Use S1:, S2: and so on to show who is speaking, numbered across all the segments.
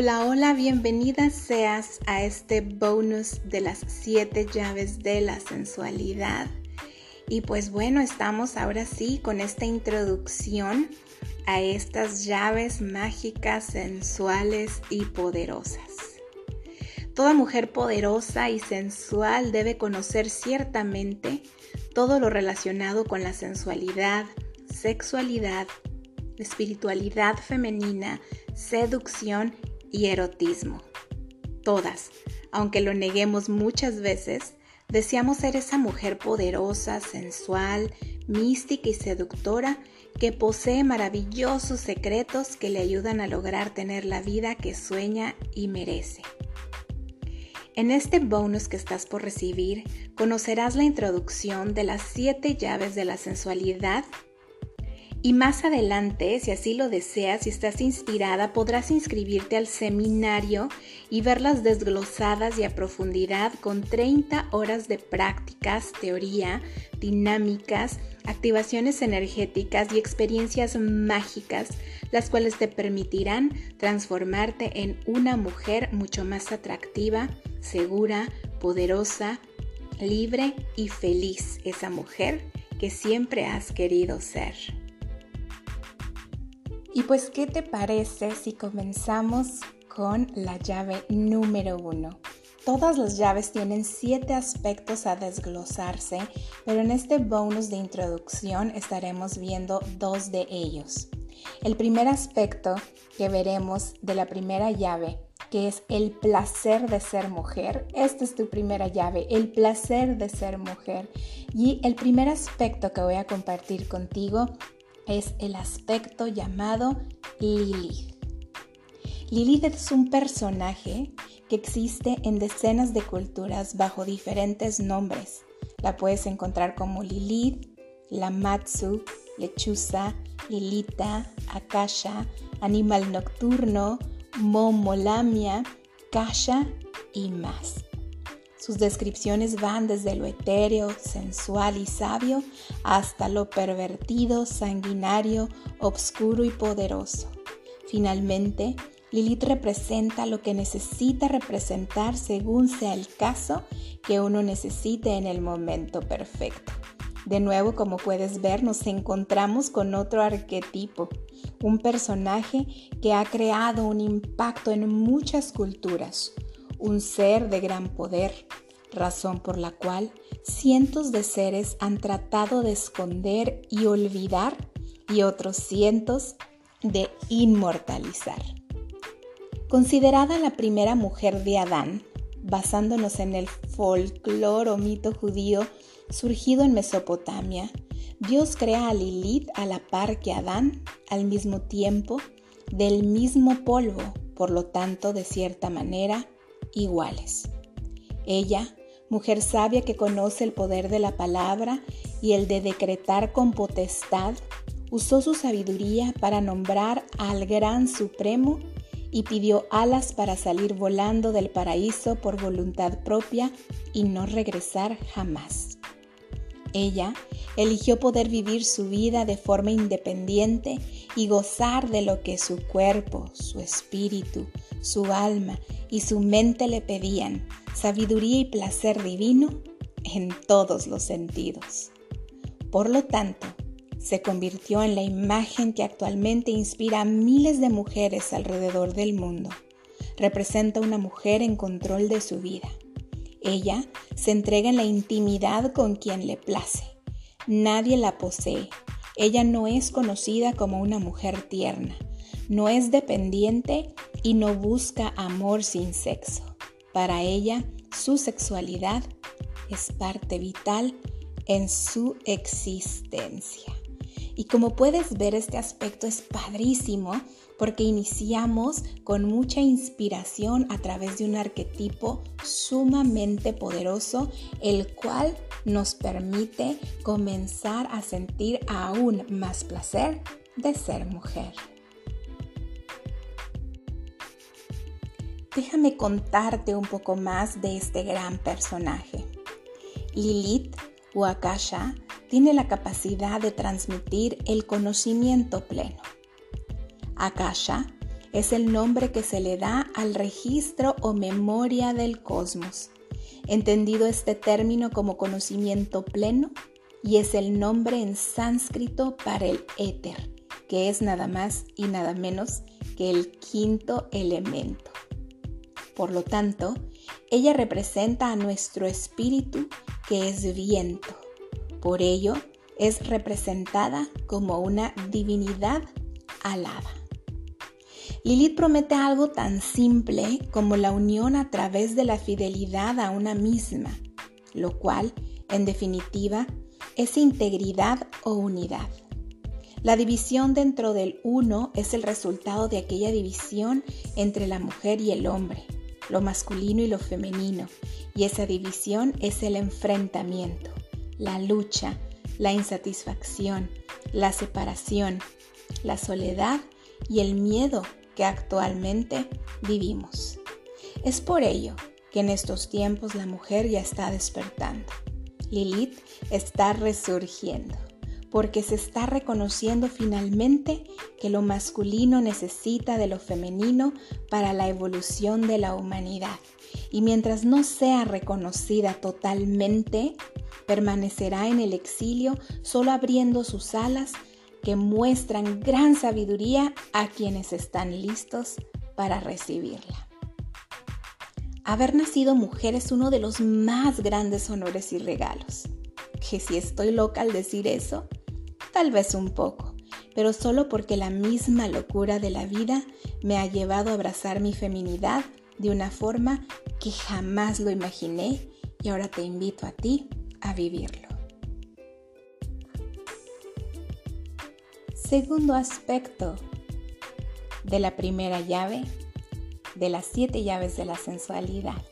S1: Hola, hola, bienvenida seas a este bonus de las siete llaves de la sensualidad. Y pues bueno, estamos ahora sí con esta introducción a estas llaves mágicas, sensuales y poderosas. Toda mujer poderosa y sensual debe conocer ciertamente todo lo relacionado con la sensualidad, sexualidad, espiritualidad femenina, seducción y erotismo. Todas, aunque lo neguemos muchas veces, deseamos ser esa mujer poderosa, sensual, mística y seductora que posee maravillosos secretos que le ayudan a lograr tener la vida que sueña y merece. En este bonus que estás por recibir, conocerás la introducción de las siete llaves de la sensualidad y más adelante, si así lo deseas, si estás inspirada, podrás inscribirte al seminario y verlas desglosadas y a profundidad con 30 horas de prácticas, teoría, dinámicas, activaciones energéticas y experiencias mágicas, las cuales te permitirán transformarte en una mujer mucho más atractiva, segura, poderosa, libre y feliz, esa mujer que siempre has querido ser. Y pues, ¿qué te parece si comenzamos con la llave número uno? Todas las llaves tienen siete aspectos a desglosarse, pero en este bonus de introducción estaremos viendo dos de ellos. El primer aspecto que veremos de la primera llave, que es el placer de ser mujer. Esta es tu primera llave, el placer de ser mujer. Y el primer aspecto que voy a compartir contigo es el aspecto llamado Lilith. Lilith es un personaje que existe en decenas de culturas bajo diferentes nombres. La puedes encontrar como Lilith, Lamatsu, Lechuza, Lilita, Akasha, Animal Nocturno, Momolamia, Kasha y más. Sus descripciones van desde lo etéreo, sensual y sabio hasta lo pervertido, sanguinario, obscuro y poderoso. Finalmente, Lilith representa lo que necesita representar según sea el caso que uno necesite en el momento perfecto. De nuevo, como puedes ver, nos encontramos con otro arquetipo, un personaje que ha creado un impacto en muchas culturas, un ser de gran poder, razón por la cual cientos de seres han tratado de esconder y olvidar y otros cientos de inmortalizar. Considerada la primera mujer de Adán, basándonos en el folclore o mito judío surgido en Mesopotamia, Dios crea a Lilith a la par que Adán, al mismo tiempo, del mismo polvo, por lo tanto, de cierta manera, iguales. Ella, mujer sabia que conoce el poder de la palabra y el de decretar con potestad, usó su sabiduría para nombrar al Gran Supremo y pidió alas para salir volando del paraíso por voluntad propia y no regresar jamás. Ella eligió poder vivir su vida de forma independiente y gozar de lo que su cuerpo, su espíritu, su alma y su mente le pedían, sabiduría y placer divino en todos los sentidos. Por lo tanto, se convirtió en la imagen que actualmente inspira a miles de mujeres alrededor del mundo. Representa una mujer en control de su vida. Ella se entrega en la intimidad con quien le place. Nadie la posee. Ella no es conocida como una mujer tierna. No es dependiente y no busca amor sin sexo. Para ella, su sexualidad es parte vital en su existencia. Y como puedes ver, este aspecto es padrísimo porque iniciamos con mucha inspiración a través de un arquetipo sumamente poderoso, el cual nos permite comenzar a sentir aún más placer de ser mujer. Déjame contarte un poco más de este gran personaje. Lilith o Akasha tiene la capacidad de transmitir el conocimiento pleno. Akasha es el nombre que se le da al registro o memoria del cosmos, entendido este término como conocimiento pleno y es el nombre en sánscrito para el éter, que es nada más y nada menos que el quinto elemento. Por lo tanto, ella representa a nuestro espíritu que es viento. Por ello, es representada como una divinidad alada. Lilith promete algo tan simple como la unión a través de la fidelidad a una misma, lo cual, en definitiva, es integridad o unidad. La división dentro del uno es el resultado de aquella división entre la mujer y el hombre, lo masculino y lo femenino, y esa división es el enfrentamiento, la lucha, la insatisfacción, la separación, la soledad y el miedo que actualmente vivimos. Es por ello que en estos tiempos la mujer ya está despertando. Lilith está resurgiendo porque se está reconociendo finalmente que lo masculino necesita de lo femenino para la evolución de la humanidad. Y mientras no sea reconocida totalmente, permanecerá en el exilio solo abriendo sus alas que muestran gran sabiduría a quienes están listos para recibirla. Haber nacido mujer es uno de los más grandes honores y regalos. Que si estoy loca al decir eso, tal vez un poco, pero solo porque la misma locura de la vida me ha llevado a abrazar mi feminidad de una forma que jamás lo imaginé y ahora te invito a ti a vivirlo. Segundo aspecto de la primera llave de las siete llaves de la sensualidad.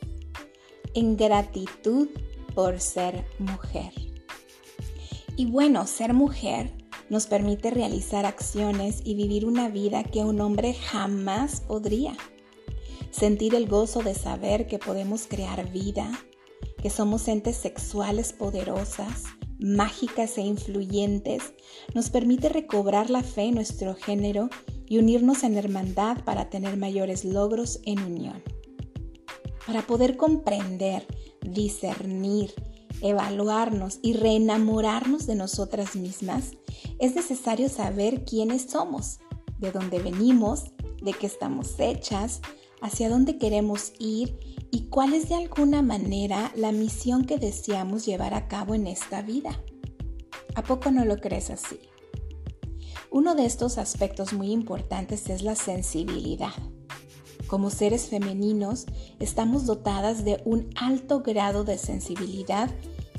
S1: En gratitud por ser mujer. Y bueno, ser mujer nos permite realizar acciones y vivir una vida que un hombre jamás podría. Sentir el gozo de saber que podemos crear vida, que somos entes sexuales poderosas, mágicas e influyentes, nos permite recobrar la fe en nuestro género y unirnos en hermandad para tener mayores logros en unión. Para poder comprender, discernir, evaluarnos y reenamorarnos de nosotras mismas, es necesario saber quiénes somos, de dónde venimos, de qué estamos hechas, hacia dónde queremos ir y cuál es de alguna manera la misión que deseamos llevar a cabo en esta vida. ¿A poco no lo crees así? Uno de estos aspectos muy importantes es la sensibilidad. Como seres femeninos, estamos dotadas de un alto grado de sensibilidad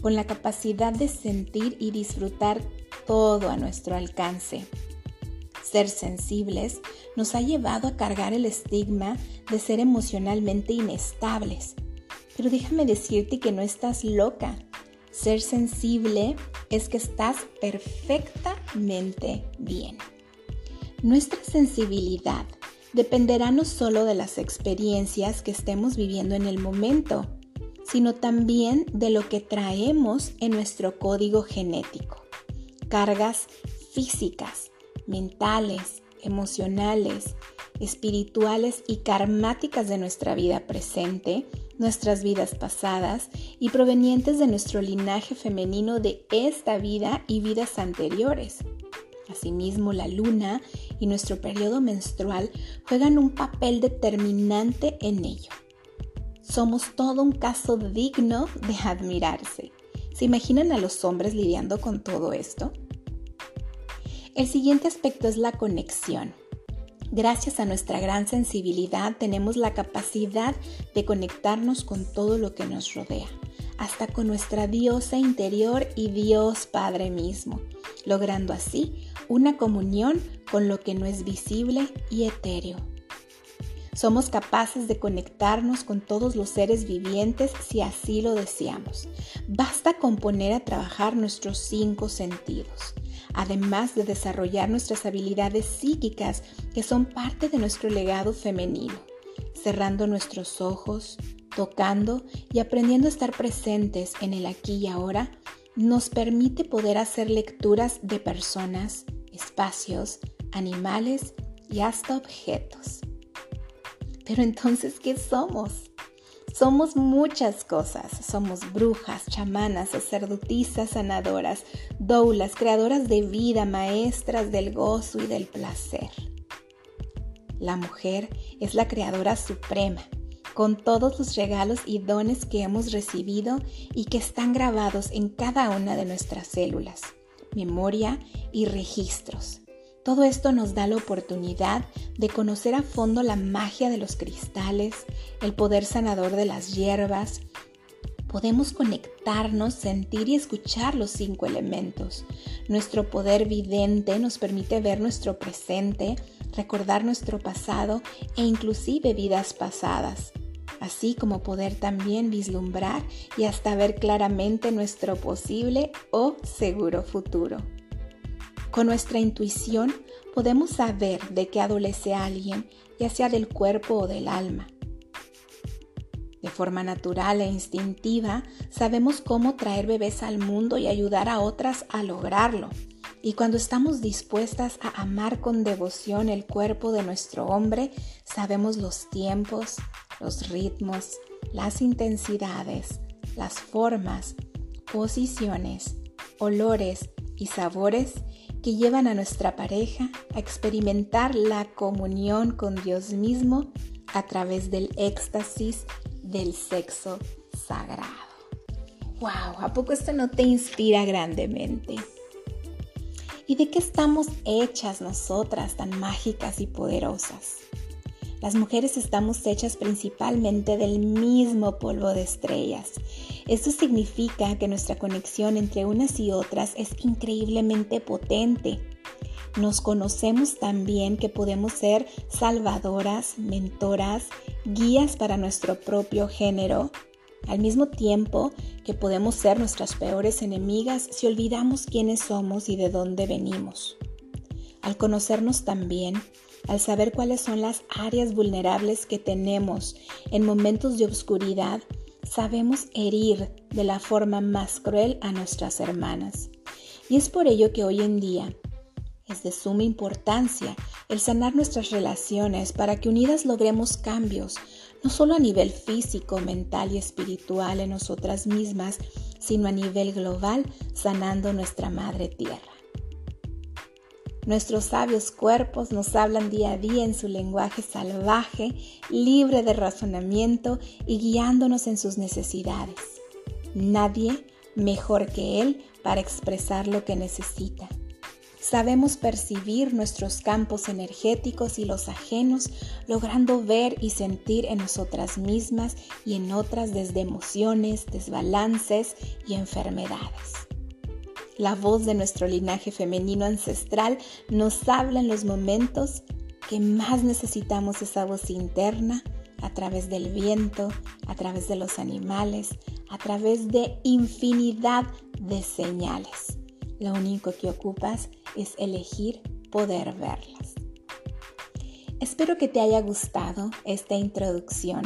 S1: con la capacidad de sentir y disfrutar todo a nuestro alcance. Ser sensibles nos ha llevado a cargar el estigma de ser emocionalmente inestables. Pero déjame decirte que no estás loca. Ser sensible es que estás perfectamente bien. Nuestra sensibilidad dependerá no solo de las experiencias que estemos viviendo en el momento, sino también de lo que traemos en nuestro código genético. Cargas físicas, mentales, emocionales, espirituales y karmáticas de nuestra vida presente, nuestras vidas pasadas y provenientes de nuestro linaje femenino de esta vida y vidas anteriores. Asimismo, la luna y nuestro periodo menstrual juegan un papel determinante en ello. Somos todo un caso digno de admirarse. ¿Se imaginan a los hombres lidiando con todo esto? El siguiente aspecto es la conexión. Gracias a nuestra gran sensibilidad tenemos la capacidad de conectarnos con todo lo que nos rodea, hasta con nuestra diosa interior y Dios Padre mismo, logrando así una comunión con lo que no es visible y etéreo. Somos capaces de conectarnos con todos los seres vivientes si así lo deseamos. Basta con poner a trabajar nuestros cinco sentidos además de desarrollar nuestras habilidades psíquicas que son parte de nuestro legado femenino, cerrando nuestros ojos, tocando y aprendiendo a estar presentes en el aquí y ahora, nos permite poder hacer lecturas de personas, espacios, animales y hasta objetos. Pero entonces, ¿qué somos? Somos muchas cosas. Somos brujas, chamanas, sacerdotisas, sanadoras, doulas, creadoras de vida, maestras del gozo y del placer. La mujer es la creadora suprema, con todos los regalos y dones que hemos recibido y que están grabados en cada una de nuestras células, memoria y registros. Todo esto nos da la oportunidad de conocer a fondo la magia de los cristales, el poder sanador de las hierbas. Podemos conectarnos, sentir y escuchar los cinco elementos. Nuestro poder vidente nos permite ver nuestro presente, recordar nuestro pasado e inclusive vidas pasadas, así como poder también vislumbrar y hasta ver claramente nuestro posible o seguro futuro. Con nuestra intuición podemos saber de qué adolece alguien, ya sea del cuerpo o del alma. De forma natural e instintiva, sabemos cómo traer bebés al mundo y ayudar a otras a lograrlo. Y cuando estamos dispuestas a amar con devoción el cuerpo de nuestro hombre, sabemos los tiempos, los ritmos, las intensidades, las formas, posiciones, olores y sabores que llevan a nuestra pareja a experimentar la comunión con Dios mismo a través del éxtasis del sexo sagrado. ¡Wow! ¿A poco esto no te inspira grandemente? ¿Y de qué estamos hechas nosotras tan mágicas y poderosas? Las mujeres estamos hechas principalmente del mismo polvo de estrellas esto significa que nuestra conexión entre unas y otras es increíblemente potente. Nos conocemos también que podemos ser salvadoras, mentoras, guías para nuestro propio género, al mismo tiempo que podemos ser nuestras peores enemigas si olvidamos quiénes somos y de dónde venimos. Al conocernos también, al saber cuáles son las áreas vulnerables que tenemos en momentos de oscuridad, sabemos herir de la forma más cruel a nuestras hermanas. Y es por ello que hoy en día es de suma importancia el sanar nuestras relaciones para que unidas logremos cambios, no solo a nivel físico, mental y espiritual en nosotras mismas, sino a nivel global, sanando nuestra madre tierra. Nuestros sabios cuerpos nos hablan día a día en su lenguaje salvaje, libre de razonamiento y guiándonos en sus necesidades. Nadie mejor que Él para expresar lo que necesita. Sabemos percibir nuestros campos energéticos y los ajenos, logrando ver y sentir en nosotras mismas y en otras desde emociones, desbalances y enfermedades. La voz de nuestro linaje femenino ancestral nos habla en los momentos que más necesitamos esa voz interna a través del viento, a través de los animales, a través de infinidad de señales. Lo único que ocupas es elegir poder verlas. Espero que te haya gustado esta introducción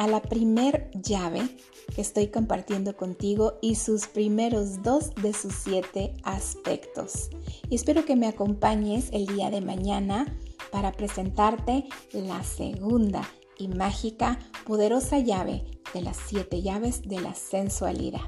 S1: a la primer llave que estoy compartiendo contigo y sus primeros dos de sus siete aspectos. Y espero que me acompañes el día de mañana para presentarte la segunda y mágica, poderosa llave de las siete llaves de la sensualidad.